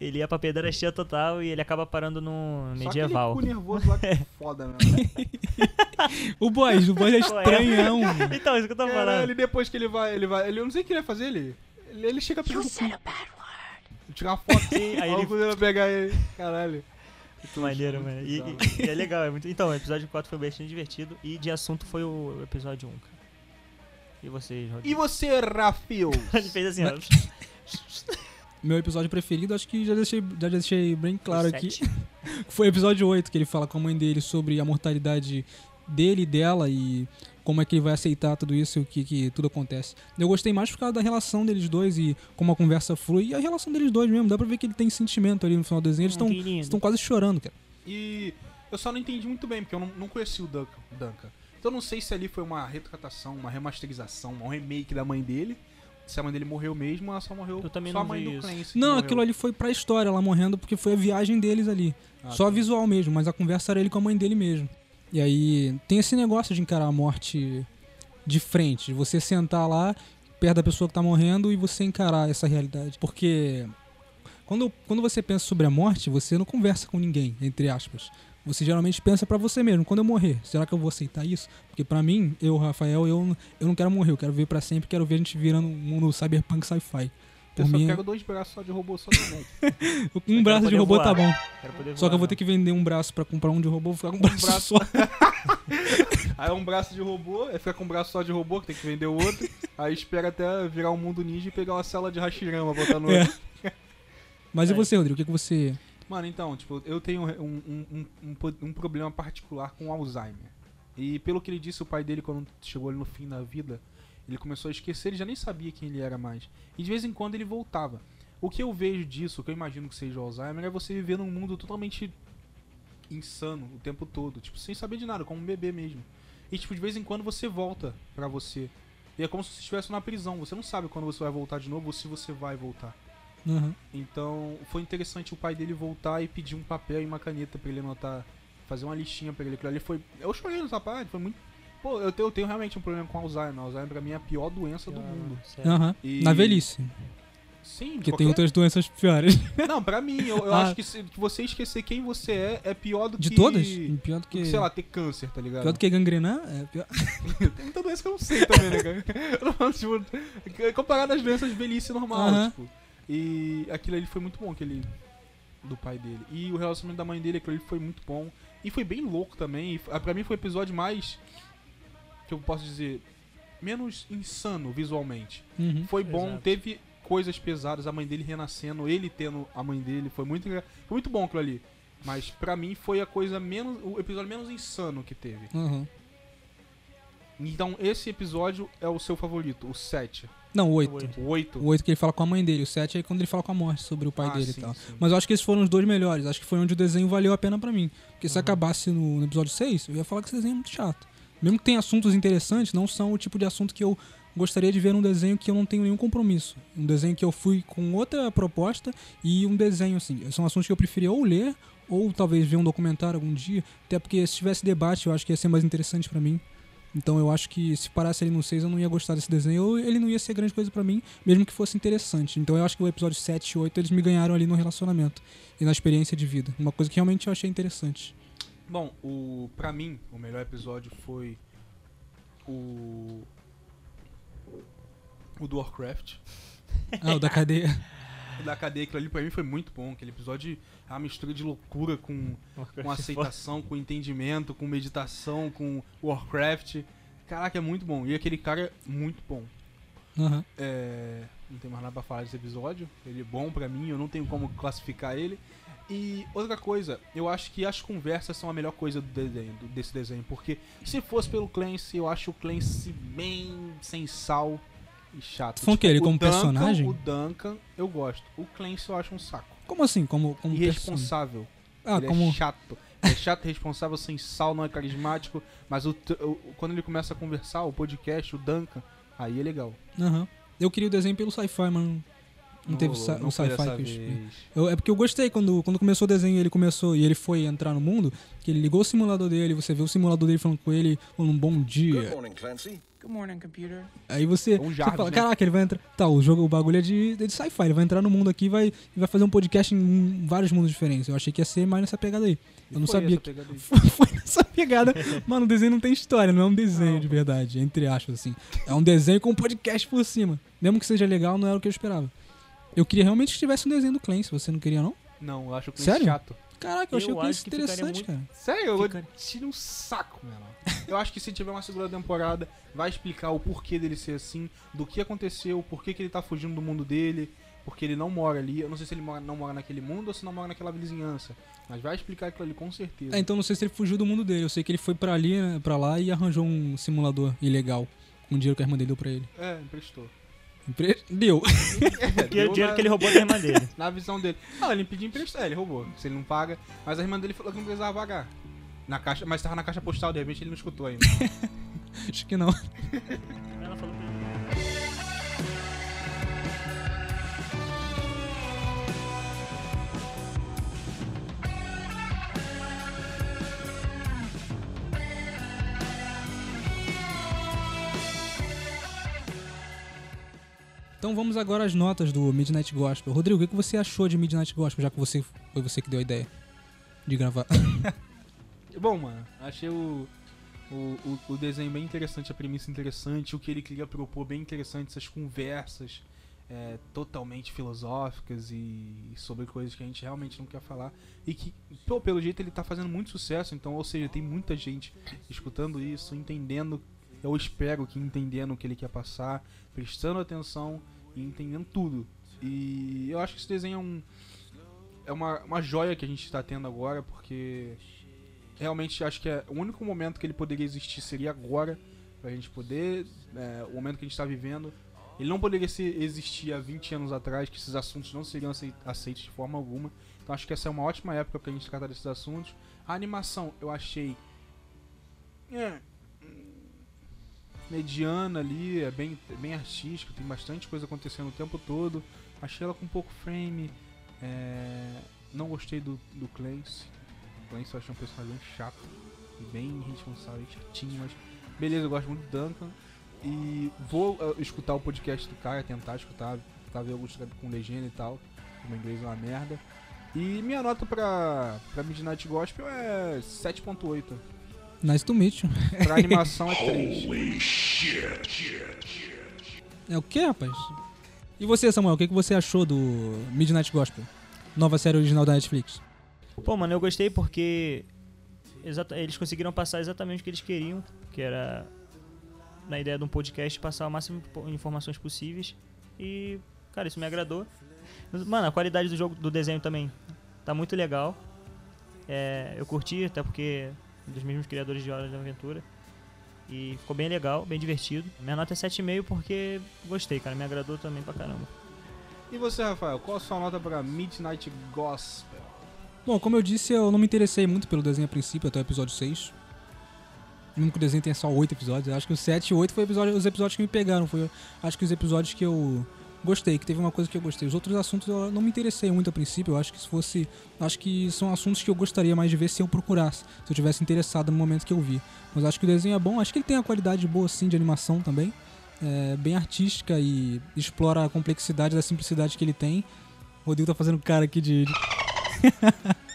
[SPEAKER 2] Ele ia pra pedrastia total e ele acaba parando no medieval.
[SPEAKER 3] Só nervoso lá que é foda, mesmo.
[SPEAKER 1] O boys, o boys é estranhão.
[SPEAKER 2] então, isso que eu tô falando.
[SPEAKER 3] ele depois que ele vai. Ele vai. Ele, eu não sei o que ele vai fazer, ele. Ele, ele chega perto do cu. Tirar uma foto.
[SPEAKER 2] Sim, aí ele-
[SPEAKER 3] ele vai pegar ele. Caralho.
[SPEAKER 2] Muito maneiro, mano. E, e- e é legal, é muito. Então, o episódio 4 foi bastante divertido. E de assunto foi o episódio 1, cara. E vocês,
[SPEAKER 3] E
[SPEAKER 2] Rodrigo?
[SPEAKER 3] você, Rafael?
[SPEAKER 2] Ele fez assim, ó.
[SPEAKER 1] Meu episódio preferido, acho que já deixei, já deixei bem claro aqui. Foi o episódio 8, que ele fala com a mãe dele sobre a mortalidade dele e dela e como é que ele vai aceitar tudo isso e o que, que tudo acontece. Eu gostei mais por causa da relação deles dois e como a conversa flui. E a relação deles dois mesmo, dá pra ver que ele tem sentimento ali no final do desenho. Eles
[SPEAKER 2] Hum,
[SPEAKER 1] estão
[SPEAKER 2] lindo.
[SPEAKER 1] estão quase chorando, cara.
[SPEAKER 3] E eu só não entendi muito bem, porque eu não, não conheci o Duncan, Duncan. Então eu não sei se ali foi uma retratação, uma remasterização, um remake da mãe dele. Se a mãe dele morreu mesmo, ela só morreu.
[SPEAKER 2] Eu também
[SPEAKER 3] só
[SPEAKER 2] não
[SPEAKER 3] a mãe
[SPEAKER 2] vi
[SPEAKER 3] do
[SPEAKER 2] isso.
[SPEAKER 3] Clancy.
[SPEAKER 1] Não, aquilo ali foi pra história, ela morrendo, porque foi a viagem deles ali.
[SPEAKER 3] Ah,
[SPEAKER 1] Só
[SPEAKER 3] tá.
[SPEAKER 1] visual mesmo, mas a conversa era ele com a mãe dele mesmo. E aí tem esse negócio de encarar a morte de frente, de você sentar lá perto da pessoa que tá morrendo e você encarar essa realidade. Porque quando, quando você pensa sobre a morte, você não conversa com ninguém, entre aspas. Você geralmente pensa pra você mesmo, quando eu morrer, será que eu vou aceitar isso? Porque pra mim, eu, Rafael, eu, eu não quero morrer, eu quero ver pra sempre, quero ver a gente virando um mundo cyberpunk sci-fi.
[SPEAKER 3] Eu só
[SPEAKER 1] mim,
[SPEAKER 3] quero dois braços só de robô só
[SPEAKER 1] um braço de robô tá
[SPEAKER 2] voar.
[SPEAKER 1] bom.
[SPEAKER 2] Quero poder
[SPEAKER 1] Só que eu vou ter que vender um braço pra comprar um de robô, vou ficar com um braço,
[SPEAKER 3] braço.
[SPEAKER 1] só.
[SPEAKER 3] Aí é um braço de robô, aí fica com um braço só de robô, que tem que vender o outro. aí espera até virar um mundo ninja e pegar uma cela de Hashirama, botar no
[SPEAKER 1] É.
[SPEAKER 3] outro.
[SPEAKER 1] Mas e
[SPEAKER 2] É.
[SPEAKER 1] você, Rodrigo? O que, que você.
[SPEAKER 3] Mano, então, tipo, eu tenho um, um, um, um, problema particular com Alzheimer. E pelo que ele disse, o pai dele, quando chegou no fim da vida, ele começou a esquecer, ele já nem sabia quem ele era mais. E de vez em quando ele voltava. O que eu vejo disso, o que eu imagino que seja o Alzheimer, é você viver num mundo totalmente insano o tempo todo, tipo, sem saber de nada, como um bebê mesmo. E tipo, de vez em quando você volta pra você. E é como se você estivesse na prisão, você não sabe quando você vai voltar de novo ou se você vai voltar.
[SPEAKER 1] Aham.
[SPEAKER 3] Então foi interessante o pai dele voltar e pedir um papel e uma caneta pra ele anotar, fazer uma listinha pra ele. Aquilo ali foi. Eu chorei nessa parte, foi muito. Pô, eu tenho, eu tenho realmente um problema com Alzheimer. Alzheimer pra mim é a pior doença do
[SPEAKER 2] Caramba,
[SPEAKER 3] mundo.
[SPEAKER 1] Aham.
[SPEAKER 3] E-
[SPEAKER 1] Na velhice.
[SPEAKER 3] Sim,
[SPEAKER 1] Porque tem
[SPEAKER 3] qualquer-
[SPEAKER 1] outras doenças piores.
[SPEAKER 3] Não, pra mim, eu, eu
[SPEAKER 1] Ah.
[SPEAKER 3] acho que, se- que você esquecer quem você é é pior do
[SPEAKER 1] De
[SPEAKER 3] que.
[SPEAKER 1] todas? Pior do
[SPEAKER 3] do
[SPEAKER 1] que.
[SPEAKER 3] que, sei lá, ter câncer, tá ligado?
[SPEAKER 1] Pior do que gangrenar? É pior.
[SPEAKER 3] Tem muita doença que eu não sei também, né, cara? Eu não, tipo, comparado às doenças de velhice normal, tipo. E aquilo ali foi muito bom, aquele. Do pai dele. E o relacionamento da mãe dele, aquilo ali foi muito bom. E foi bem louco também. E, f- pra mim foi o episódio mais. Que eu posso dizer. Menos insano visualmente.
[SPEAKER 1] Uhum.
[SPEAKER 3] Foi bom,
[SPEAKER 2] Exato.
[SPEAKER 3] teve coisas pesadas, a mãe dele renascendo, ele tendo a mãe dele, foi muito foi muito bom aquilo ali. Mas pra mim foi a coisa menos o episódio menos insano que teve.
[SPEAKER 1] Aham.
[SPEAKER 3] Então esse episódio é o seu favorito, o 7.
[SPEAKER 1] Não, o
[SPEAKER 2] O
[SPEAKER 1] 8.
[SPEAKER 2] oito.
[SPEAKER 3] O 8.
[SPEAKER 1] O 8 que ele fala com a mãe dele. O 7 é quando ele fala com a morte sobre o pai
[SPEAKER 3] Ah,
[SPEAKER 1] dele
[SPEAKER 3] sim,
[SPEAKER 1] e tal.
[SPEAKER 3] sim.
[SPEAKER 1] Mas eu acho que esses foram os dois melhores. Acho que foi onde o desenho valeu a pena pra mim. Porque se
[SPEAKER 2] Uhum.
[SPEAKER 1] acabasse no, no episódio 6, eu ia falar que esse desenho é muito chato. Mesmo que tenha assuntos interessantes, não são o tipo de assunto que eu gostaria de ver num desenho que eu não tenho nenhum compromisso. Um desenho que eu fui com outra proposta e um desenho assim. São assuntos que eu preferia ou ler ou talvez ver um documentário algum dia. Até porque se tivesse debate, eu acho que ia ser mais interessante pra mim. Então eu acho que se parasse ali no 6 eu não ia gostar desse desenho, ou ele não ia ser grande coisa pra mim, mesmo que fosse interessante. Então eu acho que o episódio 7 e 8 eles me ganharam ali no relacionamento e na experiência de vida. Uma coisa que realmente eu achei interessante.
[SPEAKER 3] Bom, o pra mim o melhor episódio foi o o do Warcraft.
[SPEAKER 1] Ah, o da cadeia.
[SPEAKER 3] Da cadeia, aquilo ali pra mim foi muito bom. Aquele episódio é uma mistura de loucura com, com aceitação, com entendimento, com meditação, com Warcraft. Caraca, é muito bom. E aquele cara é muito bom.
[SPEAKER 1] Aham.
[SPEAKER 3] É, não tem mais nada pra falar desse episódio. Ele é bom pra mim, eu não tenho como classificar ele. E outra coisa, eu acho que as conversas são a melhor coisa do desenho, desse desenho. Porque se fosse pelo Clancy, eu acho o Clancy bem sem sal e chato. Tipo,
[SPEAKER 1] Falando o quê? Ele como
[SPEAKER 3] Duncan-
[SPEAKER 1] personagem?
[SPEAKER 3] O Duncan, eu gosto. O Clancy eu acho um saco.
[SPEAKER 1] Como assim? Como, como?
[SPEAKER 3] Irresponsável.
[SPEAKER 1] Ah,
[SPEAKER 3] ele
[SPEAKER 1] como.
[SPEAKER 3] é chato. Ele é chato, irresponsável, sem sal, não é carismático. Mas o, o- quando ele começa a conversar, o podcast, o Duncan, aí é legal.
[SPEAKER 1] Aham. Eu queria o desenho pelo sci-fi, mas não- Não, teve
[SPEAKER 3] não
[SPEAKER 1] o
[SPEAKER 3] foi
[SPEAKER 1] sci-fi eu é porque eu gostei quando, quando começou o desenho, ele começou e ele foi entrar no mundo, que ele ligou o simulador dele, você vê o simulador dele falando com ele, falando um bom
[SPEAKER 6] Good
[SPEAKER 1] dia.
[SPEAKER 6] morning, Clancy.
[SPEAKER 5] Good morning, computer.
[SPEAKER 1] Aí você,
[SPEAKER 3] Um
[SPEAKER 1] você fala,
[SPEAKER 3] né?
[SPEAKER 1] caraca, ele vai entrar. Tá, o jogo, o bagulho é de, é de sci-fi, ele vai entrar no mundo aqui e vai, e vai fazer um podcast em vários mundos diferentes. Eu achei que ia ser mais nessa pegada aí. Eu não
[SPEAKER 3] Foi
[SPEAKER 1] sabia
[SPEAKER 3] essa
[SPEAKER 1] que.
[SPEAKER 3] pegada aí.
[SPEAKER 1] Foi nessa pegada. Mano, o desenho não tem história, não é um desenho de verdade, entre aspas, assim. É um desenho com um podcast por cima. Mesmo que seja legal, não era o que eu esperava. Eu queria realmente que tivesse um desenho do Clancy, você não queria, não?
[SPEAKER 3] Não, eu acho o
[SPEAKER 1] Sério?
[SPEAKER 3] chato.
[SPEAKER 1] Caraca, eu achei
[SPEAKER 2] Eu
[SPEAKER 1] o Clancy interessante,
[SPEAKER 2] muito-
[SPEAKER 1] cara.
[SPEAKER 3] Sério, eu
[SPEAKER 2] Fica-
[SPEAKER 3] tiro um saco, mano. Eu acho que se tiver uma segunda temporada, vai explicar o porquê dele ser assim, do que aconteceu, por que que ele tá fugindo do mundo dele, porque ele não mora ali. Eu não sei se ele mora, não mora naquele mundo ou se não mora naquela vizinhança. Mas vai explicar aquilo ali com certeza.
[SPEAKER 1] É, então não sei se ele fugiu do mundo dele. Eu sei que ele foi pra ali, né, pra lá e arranjou um simulador ilegal. Com o dinheiro que a irmã dele deu pra ele.
[SPEAKER 3] É, emprestou.
[SPEAKER 1] Empre- Deu.
[SPEAKER 3] É,
[SPEAKER 2] Que é
[SPEAKER 3] deu
[SPEAKER 2] o dinheiro
[SPEAKER 3] na-
[SPEAKER 2] que ele roubou da irmã dele.
[SPEAKER 3] Na visão dele. Não, ele pediu emprestar, ele roubou. Se ele não paga. Mas a irmã dele falou que não precisava pagar. Na caixa, mas tava na caixa postal, de repente ele não escutou ainda.
[SPEAKER 1] Acho que não.
[SPEAKER 2] Ela falou pra ele.
[SPEAKER 1] Então vamos agora às notas do Midnight Gospel. Rodrigo, o que que você achou de Midnight Gospel, já que você foi você que deu a ideia de gravar?
[SPEAKER 3] Bom, mano, achei o, o, o, desenho bem interessante, a premissa interessante, o que ele queria propor bem interessante, essas conversas é, totalmente filosóficas e sobre coisas que a gente realmente não quer falar. E que, pô, pelo jeito, ele tá fazendo muito sucesso, então, ou seja, tem muita gente escutando isso, entendendo, eu espero que entendendo o que ele quer passar, prestando atenção e entendendo tudo. E eu acho que esse desenho é um. É uma, uma joia que a gente está tendo agora, porque realmente acho que é, o único momento que ele poderia existir seria agora, pra gente poder, é, o momento que a gente está vivendo. Ele não poderia ser, existir há 20 anos atrás, que esses assuntos não seriam acei- aceitos de forma alguma. Então acho que essa é uma ótima época pra gente tratar desses assuntos. A animação eu achei. É, mediana ali, é bem, bem artística, tem bastante coisa acontecendo o tempo todo. Achei ela com pouco frame. é, não gostei do, do Clancy. Eu achei um personagem bem chato e bem irresponsável, chatinho, mas beleza, eu gosto muito do Duncan. E vou uh, escutar o podcast do cara, tentar escutar, tentar ver alguns com legenda e tal. O meu inglês é uma merda. E minha nota pra, pra Midnight Gospel é 7.8.
[SPEAKER 1] nice to meet you.
[SPEAKER 3] Pra animação é 3.
[SPEAKER 1] É o que, rapaz? E você, Samuel, o que que você achou do Midnight Gospel? Nova série original da Netflix.
[SPEAKER 2] Pô, mano, eu gostei porque eles conseguiram passar exatamente o que eles queriam, que era na ideia de um podcast passar o máximo de informações possíveis. E, cara, isso me agradou. Mano, a qualidade do jogo, do desenho também tá muito legal. É, eu curti, até porque dos mesmos criadores de Hora de Aventura. E ficou bem legal, bem divertido. Minha nota é 7,5 porque gostei, cara. Me agradou também pra caramba.
[SPEAKER 3] E você, Rafael, qual a sua nota pra Midnight Gospel?
[SPEAKER 1] Bom, como eu disse, eu não me interessei muito pelo desenho a princípio, até o episódio 6. Mesmo que o desenho tenha só 8 episódios, acho que o 7 e 8 foi episódio- os episódios que me pegaram. Foi, acho que os episódios que eu gostei, que teve uma coisa que eu gostei. Os outros assuntos eu não me interessei muito a princípio. Eu acho que se fosse. Acho que são assuntos que eu gostaria mais de ver se eu procurasse, se eu tivesse interessado no momento que eu vi. Mas acho que o desenho é bom, acho que ele tem uma qualidade boa sim de animação também. É bem artística e explora a complexidade da simplicidade que ele tem. O Rodrigo tá fazendo cara aqui de- de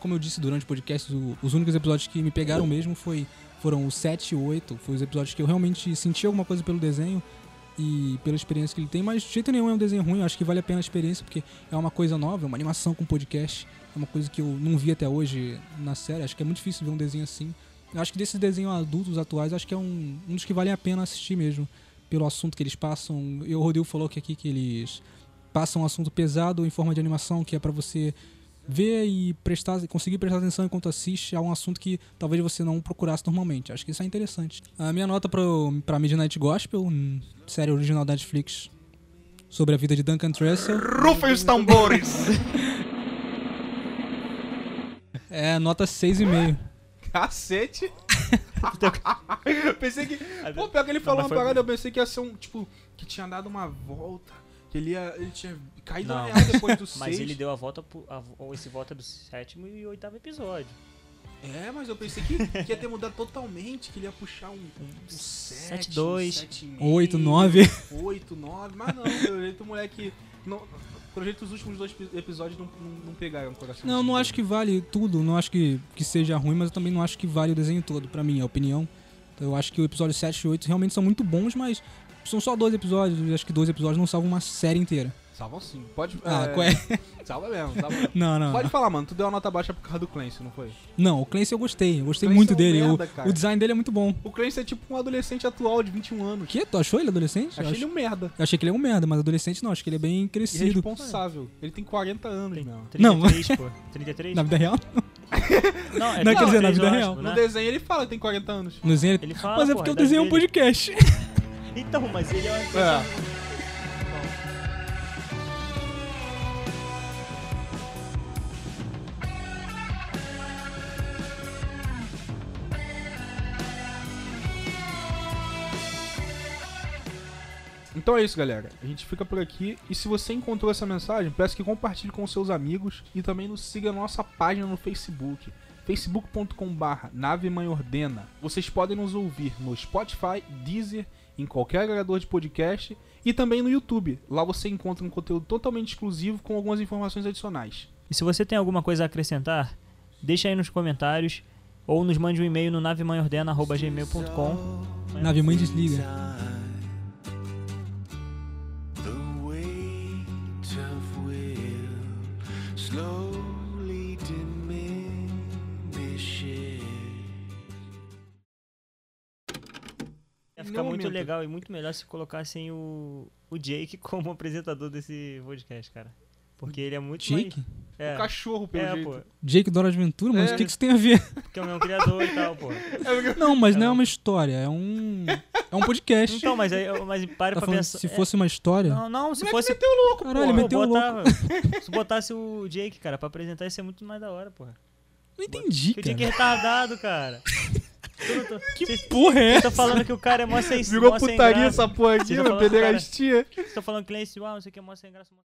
[SPEAKER 1] como eu disse durante o podcast, o- os únicos episódios que me pegaram mesmo foi, foram os 7 e 8. Foi os episódios que eu realmente senti alguma coisa pelo desenho e pela experiência que ele tem. Mas de jeito nenhum é um desenho ruim, eu acho que vale a pena a experiência, porque é uma coisa nova, é uma animação com podcast. É uma coisa que eu não vi até hoje na série. Acho que é muito difícil ver um desenho assim. Eu acho que desses desenhos adultos atuais, acho que é um, um dos que valem a pena assistir mesmo. Pelo assunto que eles passam. E o Rodrigo falou que aqui que eles passam um assunto pesado em forma de animação, que é pra você ver e prestar, conseguir prestar atenção enquanto assiste a um assunto que talvez você não procurasse normalmente. Acho que isso é interessante. A minha nota pro, pra Midnight Gospel, hum, série original da Netflix, sobre a vida de Duncan Trussell,
[SPEAKER 3] Rufem os tambores!
[SPEAKER 1] é nota 6,5.
[SPEAKER 3] Cacete! Eu pensei que. Pô, pior que ele falou uma parada, eu pensei que ia ser um, tipo, que tinha dado uma volta. Que ele ia. Ele tinha caído na
[SPEAKER 2] Não.
[SPEAKER 3] real depois do
[SPEAKER 2] Mas
[SPEAKER 3] 6.
[SPEAKER 2] ele deu a volta a, ou esse volta do sétimo e oitavo episódio.
[SPEAKER 3] É, mas eu pensei que, que ia ter mudado totalmente, que ele ia puxar um, um 7,
[SPEAKER 2] 7-2.
[SPEAKER 1] 8, 9.
[SPEAKER 3] 8, 9, mas não, pelo jeito o moleque. Não, pelo jeito os últimos dois epi- episódios não, não, não pegaram o coração.
[SPEAKER 1] Não, não acho que vale tudo, não acho que, que seja ruim, mas eu também não acho que vale o desenho todo, pra mim, é a opinião. Então, eu acho que o episódio 7 e 8 realmente são muito bons, mas são só dois episódios, acho que dois episódios não salvam uma série inteira.
[SPEAKER 3] Salvam sim. Pode.
[SPEAKER 1] Ah,
[SPEAKER 3] é,
[SPEAKER 1] qual é?
[SPEAKER 3] Salva mesmo, salva mesmo.
[SPEAKER 1] Não, não.
[SPEAKER 3] Pode falar, mano. Tu deu uma nota baixa por causa do Clancy, não foi?
[SPEAKER 1] Não, o Clancy eu gostei, eu gostei muito
[SPEAKER 3] é um
[SPEAKER 1] dele. o-
[SPEAKER 3] merda,
[SPEAKER 1] o,
[SPEAKER 3] cara.
[SPEAKER 1] design dele é muito bom.
[SPEAKER 3] O Clancy é tipo um adolescente atual de 21
[SPEAKER 1] O
[SPEAKER 3] anos.
[SPEAKER 1] quê? Tu achou ele adolescente? Eu
[SPEAKER 3] Achei
[SPEAKER 1] acho-
[SPEAKER 3] ele um merda.
[SPEAKER 1] Eu achei que ele é um merda, mas adolescente não, acho que ele é bem crescido.
[SPEAKER 3] Irresponsável. Ele tem 40 anos mesmo.
[SPEAKER 2] 33, pô. 33?
[SPEAKER 1] Na vida real?
[SPEAKER 2] Não, é
[SPEAKER 1] Não, quer dizer, na
[SPEAKER 2] 33,
[SPEAKER 1] vida real.
[SPEAKER 2] acho,
[SPEAKER 3] No
[SPEAKER 2] né?
[SPEAKER 3] desenho ele fala que tem 40 anos.
[SPEAKER 1] No desenho
[SPEAKER 2] Ele fala,
[SPEAKER 1] Mas é porque eu
[SPEAKER 2] a idade
[SPEAKER 1] desenhei um podcast.
[SPEAKER 2] Então, mas ele é uma
[SPEAKER 3] É. Então é isso, galera. A gente fica por aqui. E se você encontrou essa mensagem, peço que compartilhe com seus amigos e também nos siga na nossa página no Facebook. facebook.com.br Nave Mãe Ordena. Vocês podem nos ouvir no Spotify, Deezer, em qualquer agregador de podcast e também no YouTube. Lá você encontra um conteúdo totalmente exclusivo com algumas informações adicionais.
[SPEAKER 2] E se você tem alguma coisa a acrescentar, deixa aí nos comentários ou nos mande um e-mail no navemanhordena.gmail.com
[SPEAKER 1] Nave mãe desliga.
[SPEAKER 2] Legal e muito melhor se colocassem o, o Jake como apresentador desse podcast, cara. Porque ele é muito
[SPEAKER 1] Jake?
[SPEAKER 2] mais... É,
[SPEAKER 3] O cachorro, pelo
[SPEAKER 2] é
[SPEAKER 3] jeito.
[SPEAKER 2] pô.
[SPEAKER 1] Jake Dora Aventura? Mas
[SPEAKER 3] É.
[SPEAKER 1] o que, que isso tem a ver?
[SPEAKER 2] Porque é o meu criador e tal, pô.
[SPEAKER 1] Não, mas não é uma história, é um. É um podcast.
[SPEAKER 2] Então, mas aí, mas pare
[SPEAKER 1] Tá
[SPEAKER 2] pra
[SPEAKER 1] falando,
[SPEAKER 2] pensar...
[SPEAKER 1] se
[SPEAKER 2] é-
[SPEAKER 1] fosse uma história.
[SPEAKER 2] Não, não, se
[SPEAKER 3] Moleque
[SPEAKER 2] fosse...
[SPEAKER 3] meteu louco,
[SPEAKER 1] Caralho,
[SPEAKER 3] pô.
[SPEAKER 1] ele meteu o
[SPEAKER 2] botava- Se botasse o Jake, cara, pra apresentar ia ser muito mais da hora, porra.
[SPEAKER 1] Não entendi,
[SPEAKER 2] Porque o Jake é
[SPEAKER 1] cara.
[SPEAKER 2] retardado, cara.
[SPEAKER 1] Que porra é essa?
[SPEAKER 2] estão falando que o cara é mó sem
[SPEAKER 3] Virou
[SPEAKER 2] mó sem
[SPEAKER 3] putaria
[SPEAKER 2] graça.
[SPEAKER 3] essa porra aqui,
[SPEAKER 2] falando, cara,
[SPEAKER 3] Pederastia.
[SPEAKER 2] Estão falando que Clancy, ah, não sei o que, é mó sem graça.